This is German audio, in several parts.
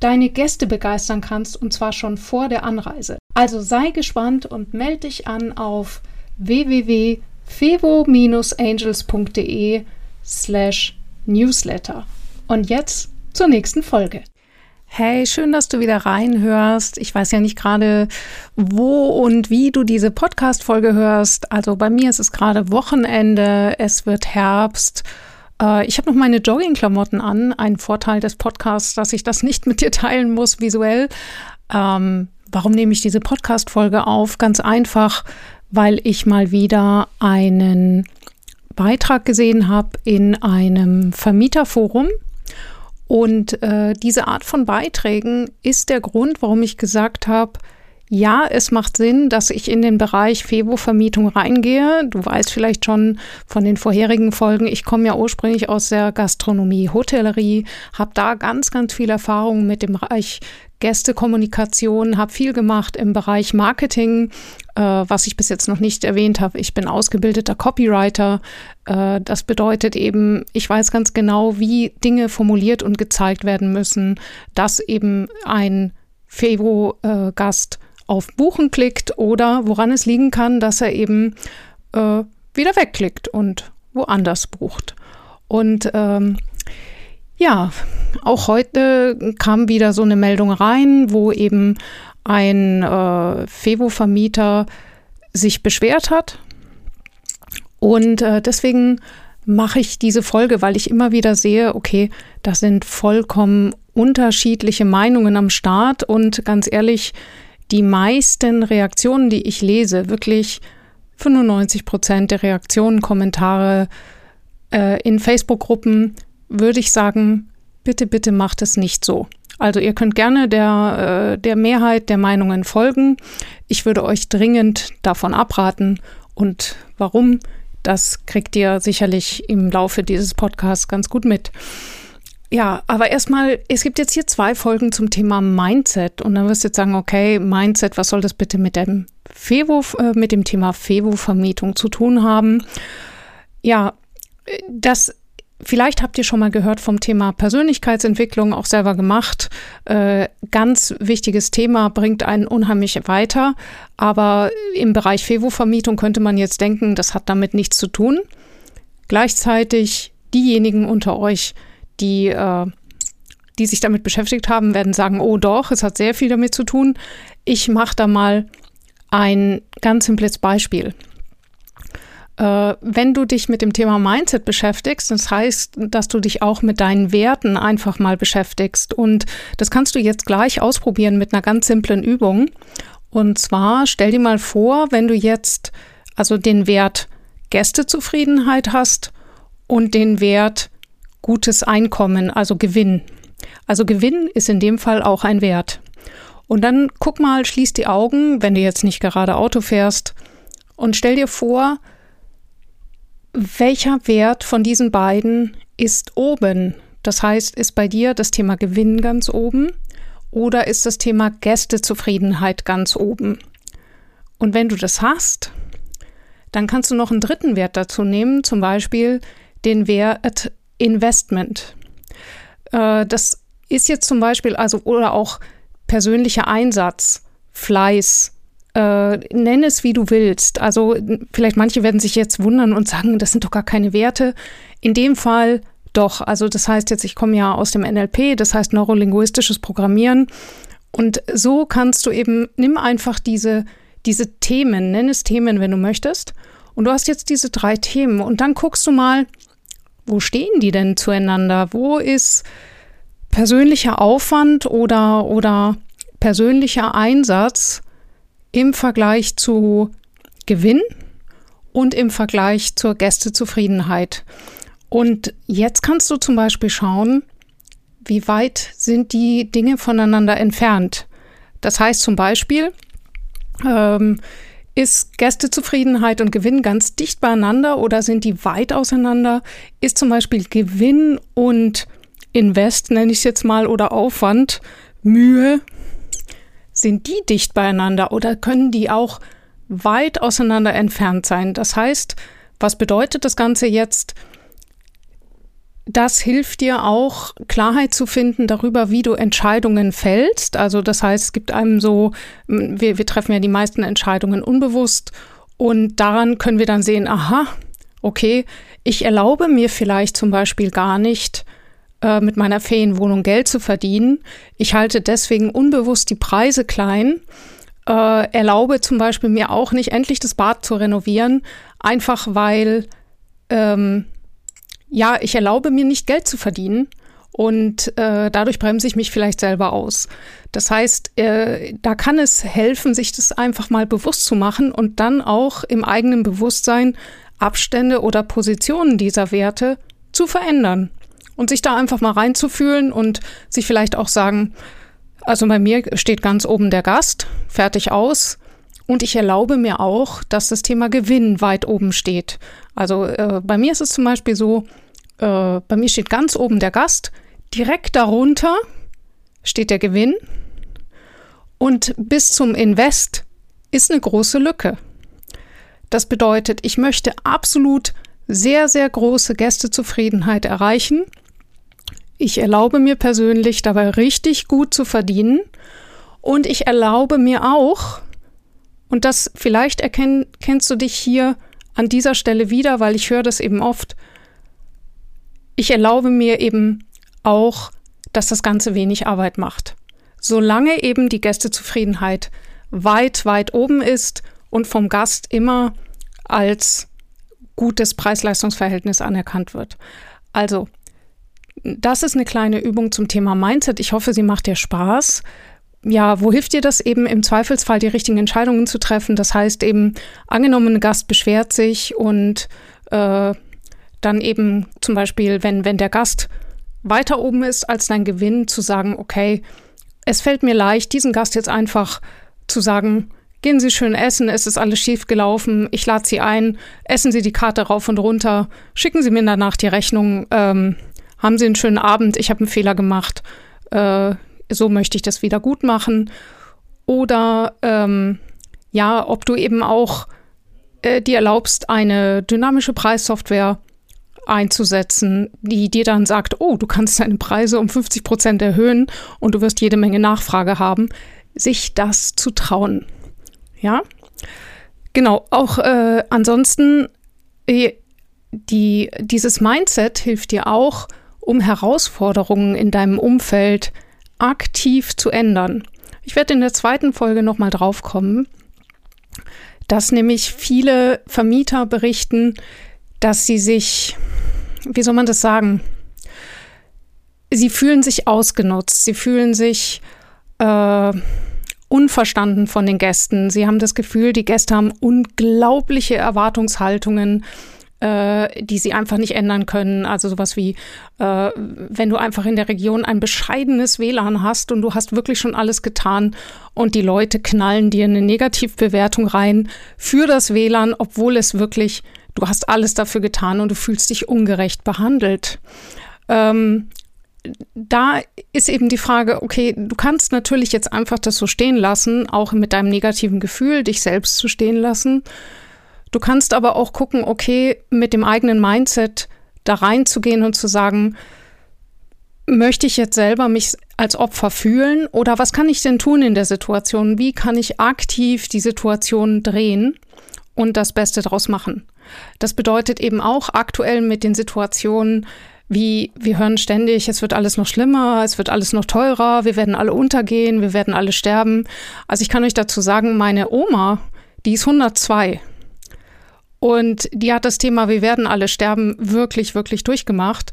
deine Gäste begeistern kannst, und zwar schon vor der Anreise. Also sei gespannt und melde dich an auf www.fevo-angels.de slash newsletter. Und jetzt zur nächsten Folge. Hey, schön, dass du wieder reinhörst. Ich weiß ja nicht gerade, wo und wie du diese Podcast-Folge hörst. Also bei mir ist es gerade Wochenende, es wird Herbst. Äh, ich habe noch meine Jogging-Klamotten an. Ein Vorteil des Podcasts, dass ich das nicht mit dir teilen muss visuell. Ähm, warum nehme ich diese Podcast-Folge auf? Ganz einfach, weil ich mal wieder einen Beitrag gesehen habe in einem Vermieterforum und äh, diese Art von Beiträgen ist der Grund, warum ich gesagt habe, ja, es macht Sinn, dass ich in den Bereich Febo-Vermietung reingehe. Du weißt vielleicht schon von den vorherigen Folgen, ich komme ja ursprünglich aus der Gastronomie, Hotellerie, habe da ganz, ganz viel Erfahrung mit dem Bereich Gästekommunikation, habe viel gemacht im Bereich Marketing, äh, was ich bis jetzt noch nicht erwähnt habe. Ich bin ausgebildeter Copywriter. Äh, das bedeutet eben, ich weiß ganz genau, wie Dinge formuliert und gezeigt werden müssen, dass eben ein Fevo-Gast auf Buchen klickt oder woran es liegen kann, dass er eben äh, wieder wegklickt und woanders bucht. Und ähm, ja, auch heute kam wieder so eine Meldung rein, wo eben ein äh, Fevo-Vermieter sich beschwert hat. Und äh, deswegen mache ich diese Folge, weil ich immer wieder sehe, okay, da sind vollkommen unterschiedliche Meinungen am Start. Und ganz ehrlich, die meisten Reaktionen, die ich lese, wirklich 95 Prozent der Reaktionen, Kommentare äh, in Facebook-Gruppen würde ich sagen, bitte, bitte macht es nicht so. Also ihr könnt gerne der, äh, der Mehrheit der Meinungen folgen. Ich würde euch dringend davon abraten. Und warum, das kriegt ihr sicherlich im Laufe dieses Podcasts ganz gut mit. Ja, aber erstmal, es gibt jetzt hier zwei Folgen zum Thema Mindset und dann wirst du jetzt sagen, okay, Mindset, was soll das bitte mit dem Fevo, äh, mit dem Thema Fevo-Vermietung zu tun haben? Ja, das Vielleicht habt ihr schon mal gehört vom Thema Persönlichkeitsentwicklung, auch selber gemacht. Äh, ganz wichtiges Thema, bringt einen unheimlich weiter. Aber im Bereich Fevo-Vermietung könnte man jetzt denken, das hat damit nichts zu tun. Gleichzeitig diejenigen unter euch, die, äh, die sich damit beschäftigt haben, werden sagen, oh doch, es hat sehr viel damit zu tun. Ich mache da mal ein ganz simples Beispiel. Äh, wenn du dich mit dem Thema Mindset beschäftigst, das heißt, dass du dich auch mit deinen Werten einfach mal beschäftigst. Und das kannst du jetzt gleich ausprobieren mit einer ganz simplen Übung. Und zwar stell dir mal vor, wenn du jetzt also den Wert Gästezufriedenheit hast und den Wert gutes Einkommen, also Gewinn. Also Gewinn ist in dem Fall auch ein Wert. Und dann guck mal, schließ die Augen, wenn du jetzt nicht gerade Auto fährst, und stell dir vor, welcher Wert von diesen beiden ist oben? Das heißt, ist bei dir das Thema Gewinn ganz oben oder ist das Thema Gästezufriedenheit ganz oben? Und wenn du das hast, dann kannst du noch einen dritten Wert dazu nehmen, zum Beispiel den Wert Investment. Äh, das ist jetzt zum Beispiel also oder auch persönlicher Einsatz, Fleiß, äh, nenn es wie du willst. Also vielleicht manche werden sich jetzt wundern und sagen, das sind doch gar keine Werte. In dem Fall doch. Also das heißt jetzt, ich komme ja aus dem NLP, das heißt neurolinguistisches Programmieren. Und so kannst du eben, nimm einfach diese, diese Themen, nenn es Themen, wenn du möchtest. Und du hast jetzt diese drei Themen und dann guckst du mal, wo stehen die denn zueinander? Wo ist persönlicher Aufwand oder, oder persönlicher Einsatz im Vergleich zu Gewinn und im Vergleich zur Gästezufriedenheit. Und jetzt kannst du zum Beispiel schauen, wie weit sind die Dinge voneinander entfernt. Das heißt zum Beispiel, ähm, ist Gästezufriedenheit und Gewinn ganz dicht beieinander oder sind die weit auseinander? Ist zum Beispiel Gewinn und Invest, nenne ich es jetzt mal, oder Aufwand, Mühe, sind die dicht beieinander oder können die auch weit auseinander entfernt sein? Das heißt, was bedeutet das Ganze jetzt? Das hilft dir auch, Klarheit zu finden darüber, wie du Entscheidungen fällst. Also das heißt, es gibt einem so, wir, wir treffen ja die meisten Entscheidungen unbewusst und daran können wir dann sehen, aha, okay, ich erlaube mir vielleicht zum Beispiel gar nicht, äh, mit meiner Ferienwohnung Geld zu verdienen. Ich halte deswegen unbewusst die Preise klein, äh, erlaube zum Beispiel mir auch nicht endlich das Bad zu renovieren, einfach weil ähm, ja, ich erlaube mir nicht Geld zu verdienen und äh, dadurch bremse ich mich vielleicht selber aus. Das heißt, äh, da kann es helfen, sich das einfach mal bewusst zu machen und dann auch im eigenen Bewusstsein Abstände oder Positionen dieser Werte zu verändern und sich da einfach mal reinzufühlen und sich vielleicht auch sagen, also bei mir steht ganz oben der Gast, fertig aus. Und ich erlaube mir auch, dass das Thema Gewinn weit oben steht. Also äh, bei mir ist es zum Beispiel so, äh, bei mir steht ganz oben der Gast, direkt darunter steht der Gewinn und bis zum Invest ist eine große Lücke. Das bedeutet, ich möchte absolut sehr, sehr große Gästezufriedenheit erreichen. Ich erlaube mir persönlich dabei richtig gut zu verdienen und ich erlaube mir auch, und das vielleicht erkennst du dich hier an dieser Stelle wieder, weil ich höre das eben oft. Ich erlaube mir eben auch, dass das Ganze wenig Arbeit macht. Solange eben die Gästezufriedenheit weit, weit oben ist und vom Gast immer als gutes Preis-Leistungs-Verhältnis anerkannt wird. Also, das ist eine kleine Übung zum Thema Mindset. Ich hoffe, sie macht dir Spaß ja, wo hilft dir das eben im Zweifelsfall die richtigen Entscheidungen zu treffen? Das heißt eben, angenommen, ein Gast beschwert sich und äh, dann eben zum Beispiel, wenn, wenn der Gast weiter oben ist als dein Gewinn, zu sagen, okay, es fällt mir leicht, diesen Gast jetzt einfach zu sagen, gehen Sie schön essen, es ist alles schief gelaufen, ich lade Sie ein, essen Sie die Karte rauf und runter, schicken Sie mir danach die Rechnung, ähm, haben Sie einen schönen Abend, ich habe einen Fehler gemacht, äh, so möchte ich das wieder gut machen. Oder ähm, ja, ob du eben auch äh, dir erlaubst, eine dynamische Preissoftware einzusetzen, die dir dann sagt, oh, du kannst deine Preise um 50 Prozent erhöhen und du wirst jede Menge Nachfrage haben, sich das zu trauen. Ja, genau. Auch äh, ansonsten, äh, die, dieses Mindset hilft dir auch, um Herausforderungen in deinem Umfeld zu aktiv zu ändern. Ich werde in der zweiten Folge nochmal drauf kommen, dass nämlich viele Vermieter berichten, dass sie sich, wie soll man das sagen, sie fühlen sich ausgenutzt, sie fühlen sich äh, unverstanden von den Gästen. Sie haben das Gefühl, die Gäste haben unglaubliche Erwartungshaltungen äh, die sie einfach nicht ändern können. Also sowas wie, äh, wenn du einfach in der Region ein bescheidenes WLAN hast und du hast wirklich schon alles getan und die Leute knallen dir eine Negativbewertung rein für das WLAN, obwohl es wirklich, du hast alles dafür getan und du fühlst dich ungerecht behandelt. Ähm, da ist eben die Frage, okay, du kannst natürlich jetzt einfach das so stehen lassen, auch mit deinem negativen Gefühl, dich selbst zu stehen lassen. Du kannst aber auch gucken, okay, mit dem eigenen Mindset da reinzugehen und zu sagen, möchte ich jetzt selber mich als Opfer fühlen oder was kann ich denn tun in der Situation? Wie kann ich aktiv die Situation drehen und das Beste daraus machen? Das bedeutet eben auch aktuell mit den Situationen, wie wir hören ständig, es wird alles noch schlimmer, es wird alles noch teurer, wir werden alle untergehen, wir werden alle sterben. Also ich kann euch dazu sagen, meine Oma, die ist 102 und die hat das Thema Wir werden alle sterben wirklich, wirklich durchgemacht.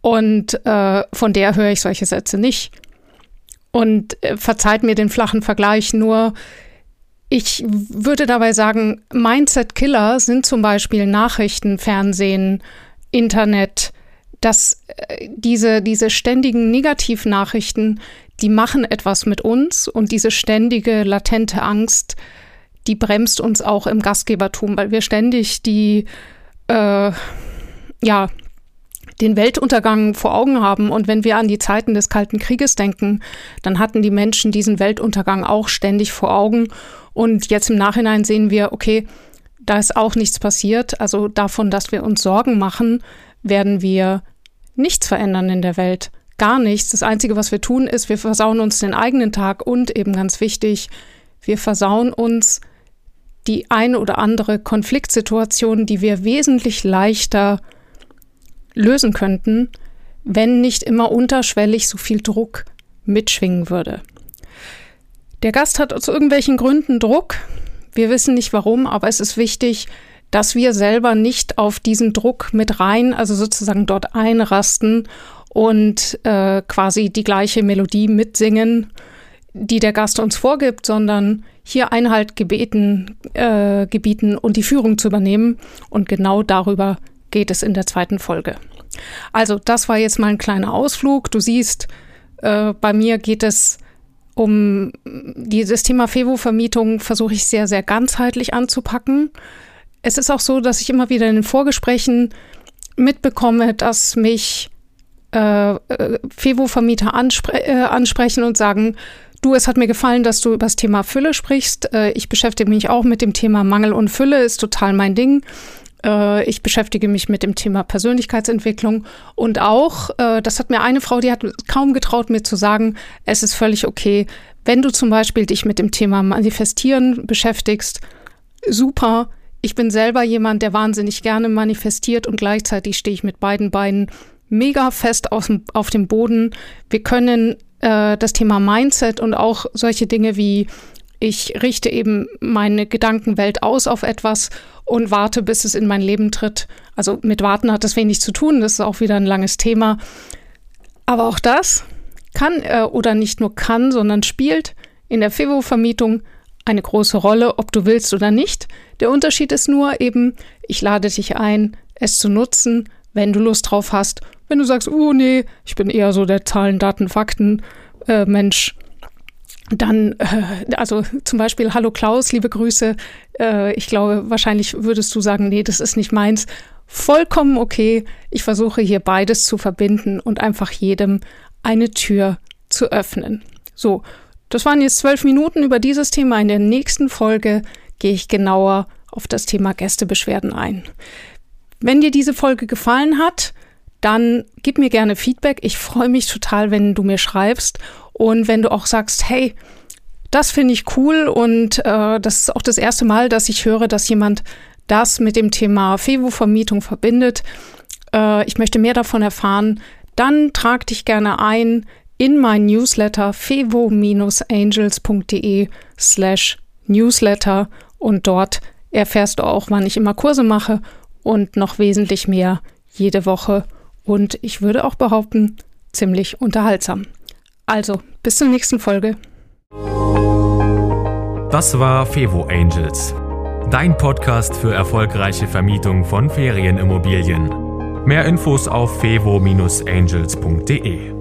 Und äh, von der höre ich solche Sätze nicht. Und äh, verzeiht mir den flachen Vergleich, nur ich würde dabei sagen, Mindset-Killer sind zum Beispiel Nachrichten, Fernsehen, Internet, dass äh, diese, diese ständigen Negativnachrichten, die machen etwas mit uns und diese ständige latente Angst, die bremst uns auch im Gastgebertum, weil wir ständig die, äh, ja, den Weltuntergang vor Augen haben. Und wenn wir an die Zeiten des Kalten Krieges denken, dann hatten die Menschen diesen Weltuntergang auch ständig vor Augen. Und jetzt im Nachhinein sehen wir, okay, da ist auch nichts passiert. Also davon, dass wir uns Sorgen machen, werden wir nichts verändern in der Welt. Gar nichts. Das Einzige, was wir tun, ist, wir versauen uns den eigenen Tag und eben ganz wichtig, wir versauen uns die eine oder andere Konfliktsituation, die wir wesentlich leichter lösen könnten, wenn nicht immer unterschwellig so viel Druck mitschwingen würde. Der Gast hat aus irgendwelchen Gründen Druck. Wir wissen nicht warum, aber es ist wichtig, dass wir selber nicht auf diesen Druck mit rein, also sozusagen dort einrasten und äh, quasi die gleiche Melodie mitsingen, die der Gast uns vorgibt, sondern hier Einhalt gebeten, äh, gebieten und die Führung zu übernehmen. Und genau darüber geht es in der zweiten Folge. Also, das war jetzt mal ein kleiner Ausflug. Du siehst, äh, bei mir geht es um dieses Thema Fevo-Vermietung, versuche ich sehr, sehr ganzheitlich anzupacken. Es ist auch so, dass ich immer wieder in den Vorgesprächen mitbekomme, dass mich äh, äh Fevo-Vermieter anspre äh, ansprechen und sagen, Du, es hat mir gefallen, dass du über das Thema Fülle sprichst. Äh, ich beschäftige mich auch mit dem Thema Mangel und Fülle, ist total mein Ding. Äh, ich beschäftige mich mit dem Thema Persönlichkeitsentwicklung und auch, äh, das hat mir eine Frau, die hat kaum getraut, mir zu sagen, es ist völlig okay, wenn du zum Beispiel dich mit dem Thema Manifestieren beschäftigst. Super. Ich bin selber jemand, der wahnsinnig gerne manifestiert und gleichzeitig stehe ich mit beiden Beinen mega fest auf dem, auf dem Boden. Wir können äh, das Thema Mindset und auch solche Dinge wie ich richte eben meine Gedankenwelt aus auf etwas und warte, bis es in mein Leben tritt. Also mit Warten hat das wenig zu tun, das ist auch wieder ein langes Thema. Aber auch das kann äh, oder nicht nur kann, sondern spielt in der FEVO-Vermietung eine große Rolle, ob du willst oder nicht. Der Unterschied ist nur eben, ich lade dich ein, es zu nutzen, wenn du Lust drauf hast. Wenn du sagst, oh nee, ich bin eher so der Zahlen, Daten, Fakten äh, Mensch, dann, äh, also zum Beispiel, hallo Klaus, liebe Grüße. Äh, ich glaube, wahrscheinlich würdest du sagen, nee, das ist nicht meins. Vollkommen okay. Ich versuche hier beides zu verbinden und einfach jedem eine Tür zu öffnen. So, das waren jetzt zwölf Minuten über dieses Thema. In der nächsten Folge gehe ich genauer auf das Thema Gästebeschwerden ein. Wenn dir diese Folge gefallen hat, dann gib mir gerne Feedback. Ich freue mich total, wenn du mir schreibst und wenn du auch sagst, hey, das finde ich cool und äh, das ist auch das erste Mal, dass ich höre, dass jemand das mit dem Thema Fevo-Vermietung verbindet. Äh, ich möchte mehr davon erfahren. Dann trag dich gerne ein in mein Newsletter fevo-angels.de slash newsletter und dort erfährst du auch, wann ich immer Kurse mache und noch wesentlich mehr jede Woche und ich würde auch behaupten, ziemlich unterhaltsam. Also, bis zur nächsten Folge. Das war Fevo Angels, dein Podcast für erfolgreiche Vermietung von Ferienimmobilien. Mehr Infos auf fevo-angels.de.